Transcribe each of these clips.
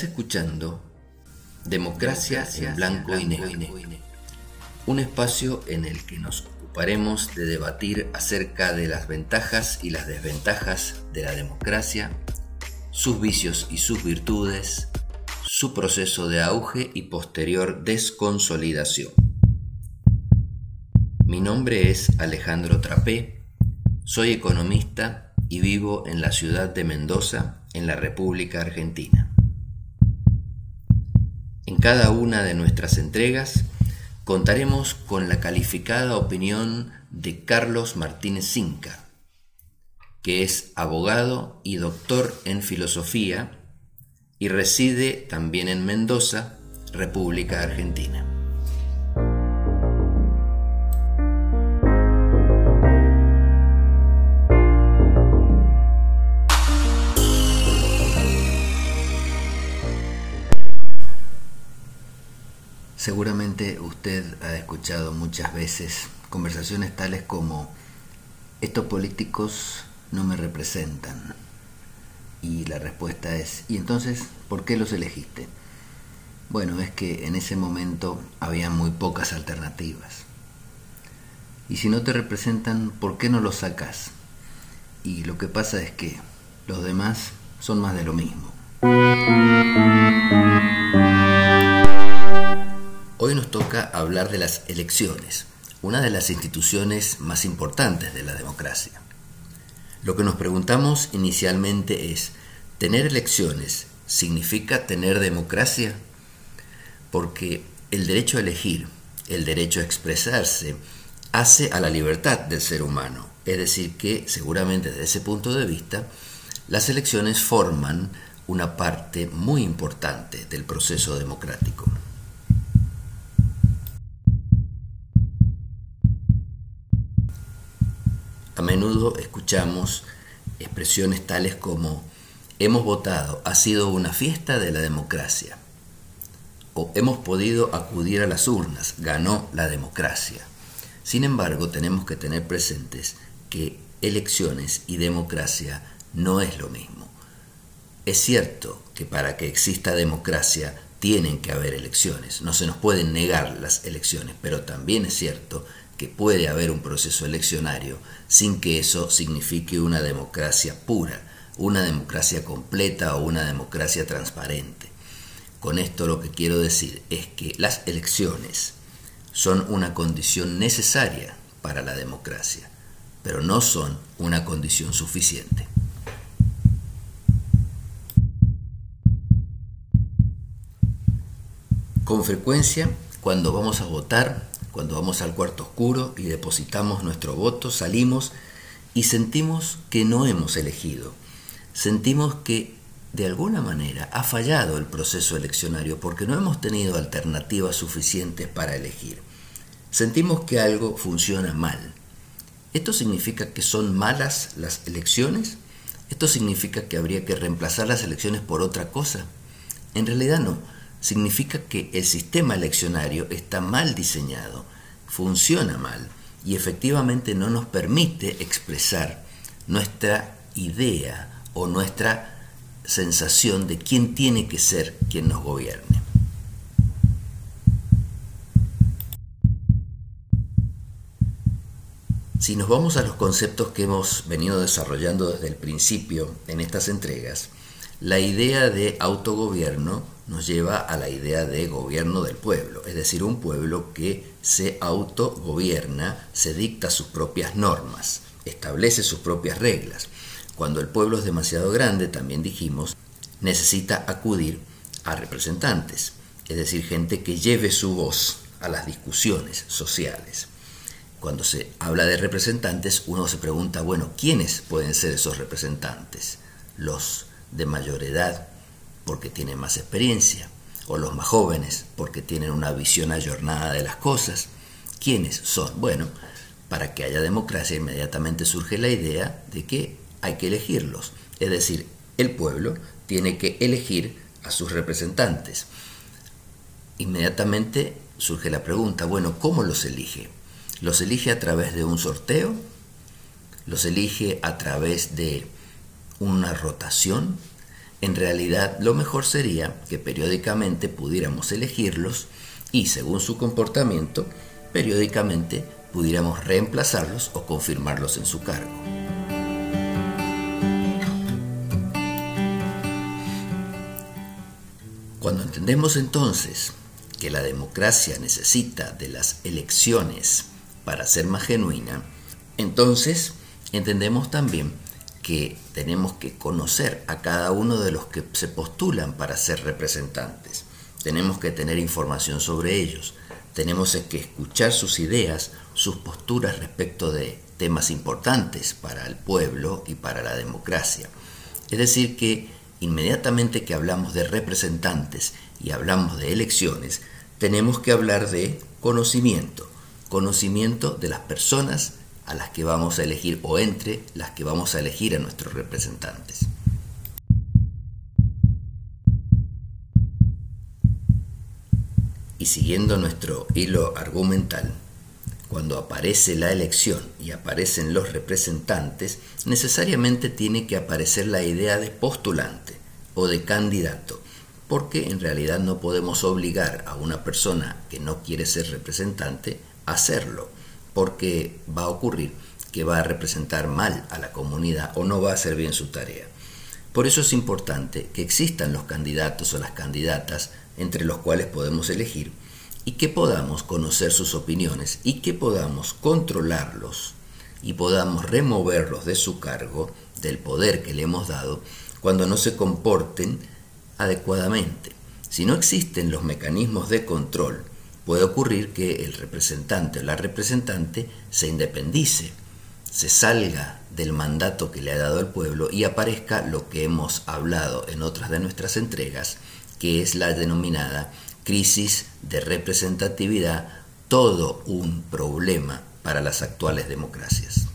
Estás escuchando Democracia en Blanco y Negro, un espacio en el que nos ocuparemos de debatir acerca de las ventajas y las desventajas de la democracia, sus vicios y sus virtudes, su proceso de auge y posterior desconsolidación. Mi nombre es Alejandro Trapé, soy economista y vivo en la ciudad de Mendoza, en la República Argentina. Cada una de nuestras entregas contaremos con la calificada opinión de Carlos Martínez Cinca, que es abogado y doctor en filosofía y reside también en Mendoza, República Argentina. Seguramente usted ha escuchado muchas veces conversaciones tales como estos políticos no me representan. Y la respuesta es, ¿y entonces por qué los elegiste? Bueno, es que en ese momento había muy pocas alternativas. Y si no te representan, ¿por qué no los sacas? Y lo que pasa es que los demás son más de lo mismo. Hablar de las elecciones, una de las instituciones más importantes de la democracia. Lo que nos preguntamos inicialmente es, ¿tener elecciones significa tener democracia? Porque el derecho a elegir, el derecho a expresarse, hace a la libertad del ser humano. Es decir, que seguramente desde ese punto de vista, las elecciones forman una parte muy importante del proceso democrático. A menudo escuchamos expresiones tales como hemos votado, ha sido una fiesta de la democracia. O hemos podido acudir a las urnas, ganó la democracia. Sin embargo, tenemos que tener presentes que elecciones y democracia no es lo mismo. Es cierto que para que exista democracia tienen que haber elecciones, no se nos pueden negar las elecciones, pero también es cierto que puede haber un proceso eleccionario sin que eso signifique una democracia pura, una democracia completa o una democracia transparente. Con esto lo que quiero decir es que las elecciones son una condición necesaria para la democracia, pero no son una condición suficiente. Con frecuencia, cuando vamos a votar, cuando vamos al cuarto oscuro y depositamos nuestro voto, salimos y sentimos que no hemos elegido. Sentimos que de alguna manera ha fallado el proceso eleccionario porque no hemos tenido alternativas suficientes para elegir. Sentimos que algo funciona mal. ¿Esto significa que son malas las elecciones? ¿Esto significa que habría que reemplazar las elecciones por otra cosa? En realidad no significa que el sistema eleccionario está mal diseñado, funciona mal y efectivamente no nos permite expresar nuestra idea o nuestra sensación de quién tiene que ser quien nos gobierne. Si nos vamos a los conceptos que hemos venido desarrollando desde el principio en estas entregas, la idea de autogobierno nos lleva a la idea de gobierno del pueblo, es decir, un pueblo que se autogobierna, se dicta sus propias normas, establece sus propias reglas. Cuando el pueblo es demasiado grande, también dijimos, necesita acudir a representantes, es decir, gente que lleve su voz a las discusiones sociales. Cuando se habla de representantes, uno se pregunta, bueno, ¿quiénes pueden ser esos representantes? Los de mayor edad porque tienen más experiencia, o los más jóvenes porque tienen una visión ayornada de las cosas. ¿Quiénes son? Bueno, para que haya democracia inmediatamente surge la idea de que hay que elegirlos. Es decir, el pueblo tiene que elegir a sus representantes. Inmediatamente surge la pregunta, bueno, ¿cómo los elige? ¿Los elige a través de un sorteo? ¿Los elige a través de una rotación, En realidad, lo mejor sería que periódicamente pudiéramos elegirlos y, según su comportamiento, periódicamente pudiéramos reemplazarlos o confirmarlos en su cargo. Cuando entendemos entonces que la democracia necesita de las elecciones para ser más genuina, entonces entendemos también que tenemos que conocer a cada uno de los que se postulan para ser representantes. Tenemos que tener información sobre ellos. Tenemos que escuchar sus ideas, sus posturas respecto de temas importantes para el pueblo y para la democracia. Es decir, que inmediatamente que hablamos de representantes y hablamos de elecciones, tenemos que hablar de conocimiento, conocimiento de las personas a las que vamos a elegir o entre las que vamos a elegir a nuestros representantes. Y siguiendo nuestro hilo argumental, cuando aparece la elección y aparecen los representantes, necesariamente tiene que aparecer la idea de postulante o de candidato, porque en realidad no podemos obligar a una persona que no quiere ser representante a hacerlo, porque va a ocurrir que va a representar mal a la comunidad o no va a hacer bien su tarea. Por eso es importante que existan los candidatos o las candidatas entre los cuales podemos elegir y que podamos conocer sus opiniones y que podamos controlarlos y podamos removerlos de su cargo, del poder que le hemos dado, cuando no se comporten adecuadamente. Si no existen los mecanismos de control, puede ocurrir que el representante o la representante se independice, se salga del mandato que le ha dado el pueblo y aparezca lo que hemos hablado en otras de nuestras entregas, que es la denominada crisis de representatividad, todo un problema para las actuales democracias.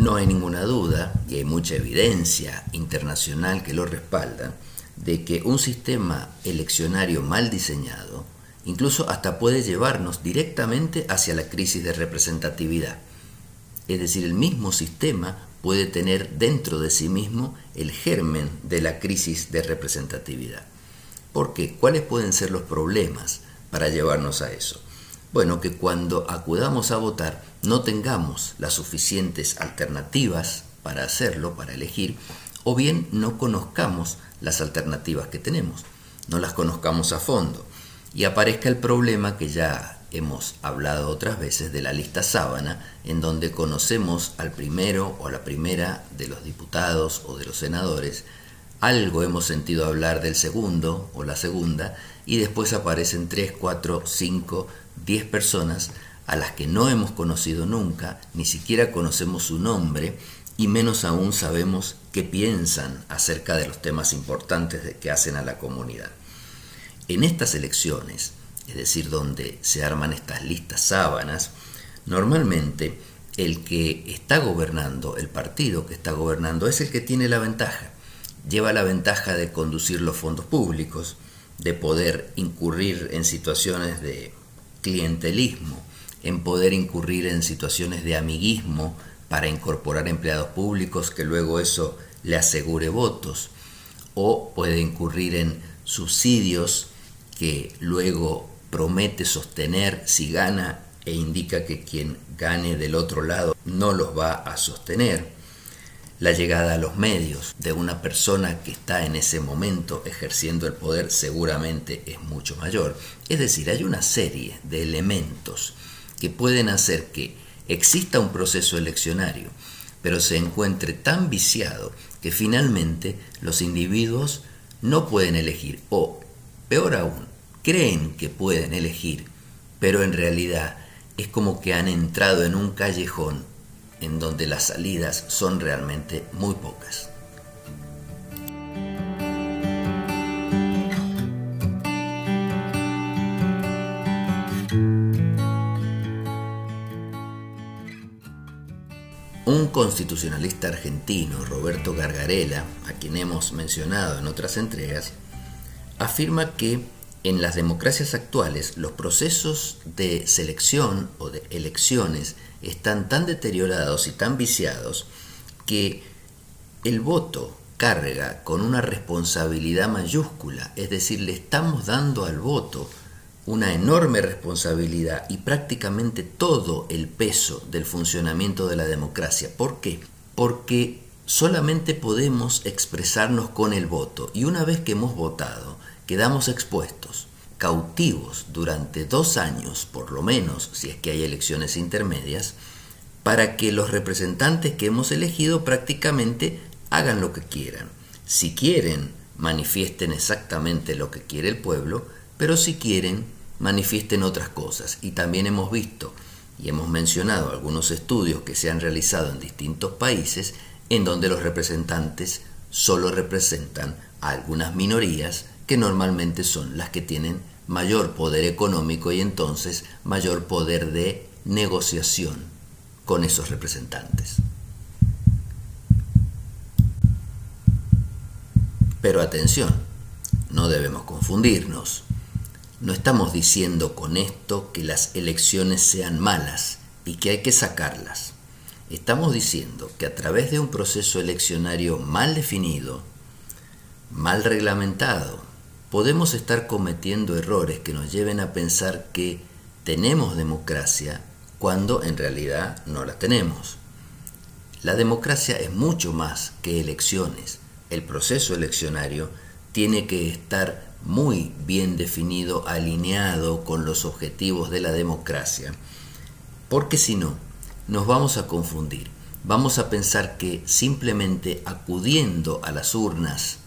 No hay ninguna duda, y hay mucha evidencia internacional que lo respalda, de que un sistema eleccionario mal diseñado incluso hasta puede llevarnos directamente hacia la crisis de representatividad. Es decir, el mismo sistema puede tener dentro de sí mismo el germen de la crisis de representatividad. ¿Por qué? ¿Cuáles pueden ser los problemas para llevarnos a eso? Bueno, que cuando acudamos a votar no tengamos las suficientes alternativas para hacerlo, para elegir, o bien no conozcamos las alternativas que tenemos, no las conozcamos a fondo, y aparezca el problema que ya hemos hablado otras veces de la lista sábana, en donde conocemos al primero o a la primera de los diputados o de los senadores, algo hemos sentido hablar del segundo o la segunda, y después aparecen tres, cuatro, cinco, diez personas a las que no hemos conocido nunca, ni siquiera conocemos su nombre, y menos aún sabemos qué piensan acerca de los temas importantes que hacen a la comunidad. En estas elecciones, es decir, donde se arman estas listas sábanas, normalmente el que está gobernando, el partido que está gobernando, es el que tiene la ventaja. Lleva la ventaja de conducir los fondos públicos, de poder incurrir en situaciones de clientelismo, en poder incurrir en situaciones de amiguismo para incorporar empleados públicos que luego eso le asegure votos, o puede incurrir en subsidios que luego promete sostener si gana e indica que quien gane del otro lado no los va a sostener. La llegada a los medios de una persona que está en ese momento ejerciendo el poder seguramente es mucho mayor. Es decir, hay una serie de elementos que pueden hacer que exista un proceso eleccionario, pero se encuentre tan viciado que finalmente los individuos no pueden elegir o, peor aún, creen que pueden elegir, pero en realidad es como que han entrado en un callejón en donde las salidas son realmente muy pocas. Un constitucionalista argentino, Roberto Gargarela, a quien hemos mencionado en otras entregas, afirma que en las democracias actuales los procesos de selección o de elecciones están tan deteriorados y tan viciados que el voto carga con una responsabilidad mayúscula, es decir, le estamos dando al voto una enorme responsabilidad y prácticamente todo el peso del funcionamiento de la democracia. ¿Por qué? Porque solamente podemos expresarnos con el voto y una vez que hemos votado, quedamos expuestos, cautivos durante dos años, por lo menos, si es que hay elecciones intermedias, para que los representantes que hemos elegido prácticamente hagan lo que quieran. Si quieren, manifiesten exactamente lo que quiere el pueblo, pero si quieren, manifiesten otras cosas. Y también hemos visto y hemos mencionado algunos estudios que se han realizado en distintos países en donde los representantes solo representan a algunas minorías que normalmente son las que tienen mayor poder económico y entonces mayor poder de negociación con esos representantes. Pero atención, no debemos confundirnos. No estamos diciendo con esto que las elecciones sean malas y que hay que sacarlas. Estamos diciendo que a través de un proceso eleccionario mal definido, mal reglamentado, podemos estar cometiendo errores que nos lleven a pensar que tenemos democracia cuando en realidad no la tenemos. La democracia es mucho más que elecciones. El proceso eleccionario tiene que estar muy bien definido, alineado con los objetivos de la democracia, porque si no, nos vamos a confundir. Vamos a pensar que simplemente acudiendo a las urnas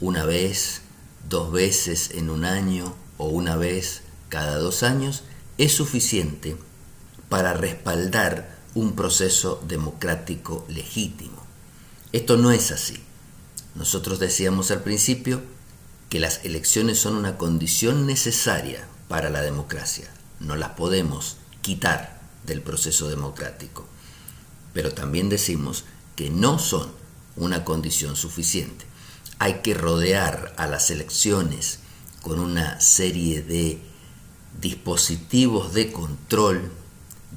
una vez, dos veces en un año o una vez cada dos años es suficiente para respaldar un proceso democrático legítimo. Esto no es así. Nosotros decíamos al principio que las elecciones son una condición necesaria para la democracia. No las podemos quitar del proceso democrático. Pero también decimos que no son una condición suficiente hay que rodear a las elecciones con una serie de dispositivos de control,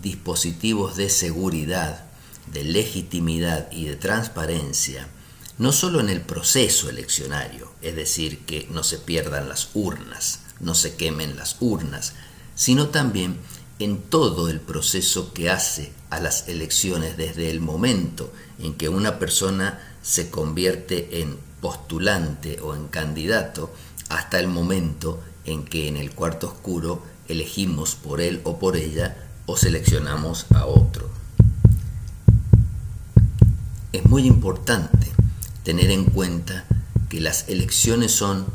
dispositivos de seguridad, de legitimidad y de transparencia, no solo en el proceso eleccionario, es decir, que no se pierdan las urnas, no se quemen las urnas, sino también en todo el proceso que hace a las elecciones desde el momento en que una persona se convierte en postulante o en candidato hasta el momento en que en el cuarto oscuro elegimos por él o por ella o seleccionamos a otro. Es muy importante tener en cuenta que las elecciones son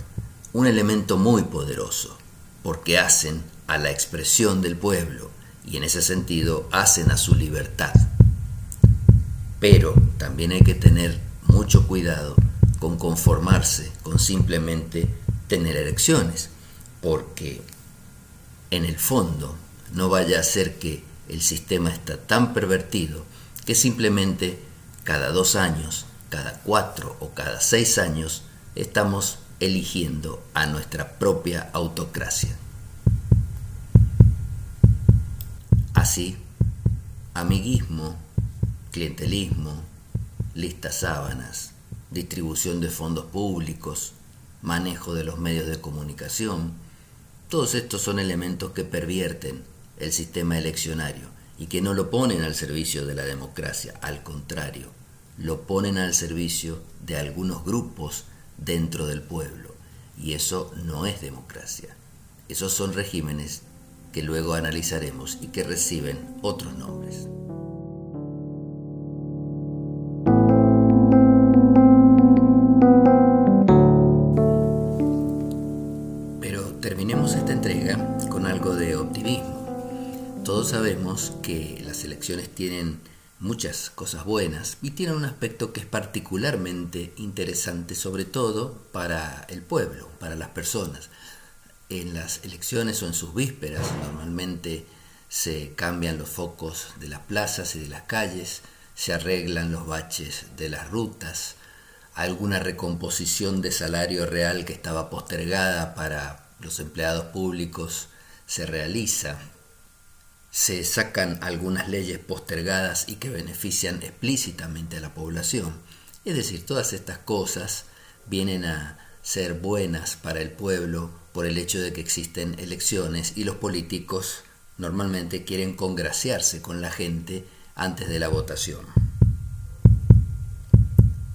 un elemento muy poderoso porque hacen a la expresión del pueblo y en ese sentido hacen a su libertad. Pero también hay que tener mucho cuidado con conformarse con simplemente tener elecciones, porque en el fondo no vaya a ser que el sistema está tan pervertido que simplemente cada dos años, cada cuatro o cada seis años estamos eligiendo a nuestra propia autocracia. Así, amiguismo, clientelismo, listas sábanas, distribución de fondos públicos, manejo de los medios de comunicación. Todos estos son elementos que pervierten el sistema eleccionario y que no lo ponen al servicio de la democracia, al contrario, lo ponen al servicio de algunos grupos dentro del pueblo. Y eso no es democracia. Esos son regímenes que luego analizaremos y que reciben otros nombres. Sabemos que las elecciones tienen muchas cosas buenas y tienen un aspecto que es particularmente interesante, sobre todo para el pueblo, para las personas. En las elecciones o en sus vísperas normalmente se cambian los focos de las plazas y de las calles, se arreglan los baches de las rutas, alguna recomposición de salario real que estaba postergada para los empleados públicos se realiza, se sacan algunas leyes postergadas y que benefician explícitamente a la población. Es decir, todas estas cosas vienen a ser buenas para el pueblo por el hecho de que existen elecciones y los políticos normalmente quieren congraciarse con la gente antes de la votación.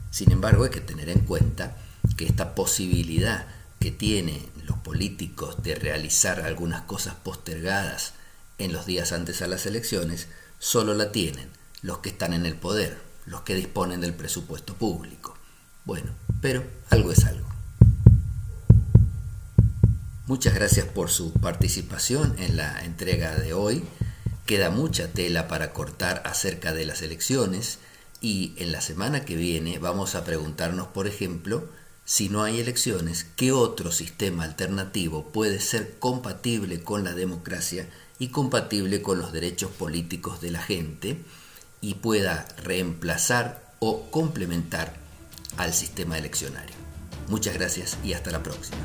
Sin embargo, hay que tener en cuenta que esta posibilidad que tienen los políticos de realizar algunas cosas postergadas en los días antes a las elecciones, solo la tienen los que están en el poder, los que disponen del presupuesto público. Bueno, pero algo es algo. Muchas gracias por su participación en la entrega de hoy. Queda mucha tela para cortar acerca de las elecciones y en la semana que viene vamos a preguntarnos, por ejemplo, si no hay elecciones, ¿qué otro sistema alternativo puede ser compatible con la democracia y compatible con los derechos políticos de la gente y pueda reemplazar o complementar al sistema eleccionario? Muchas gracias y hasta la próxima.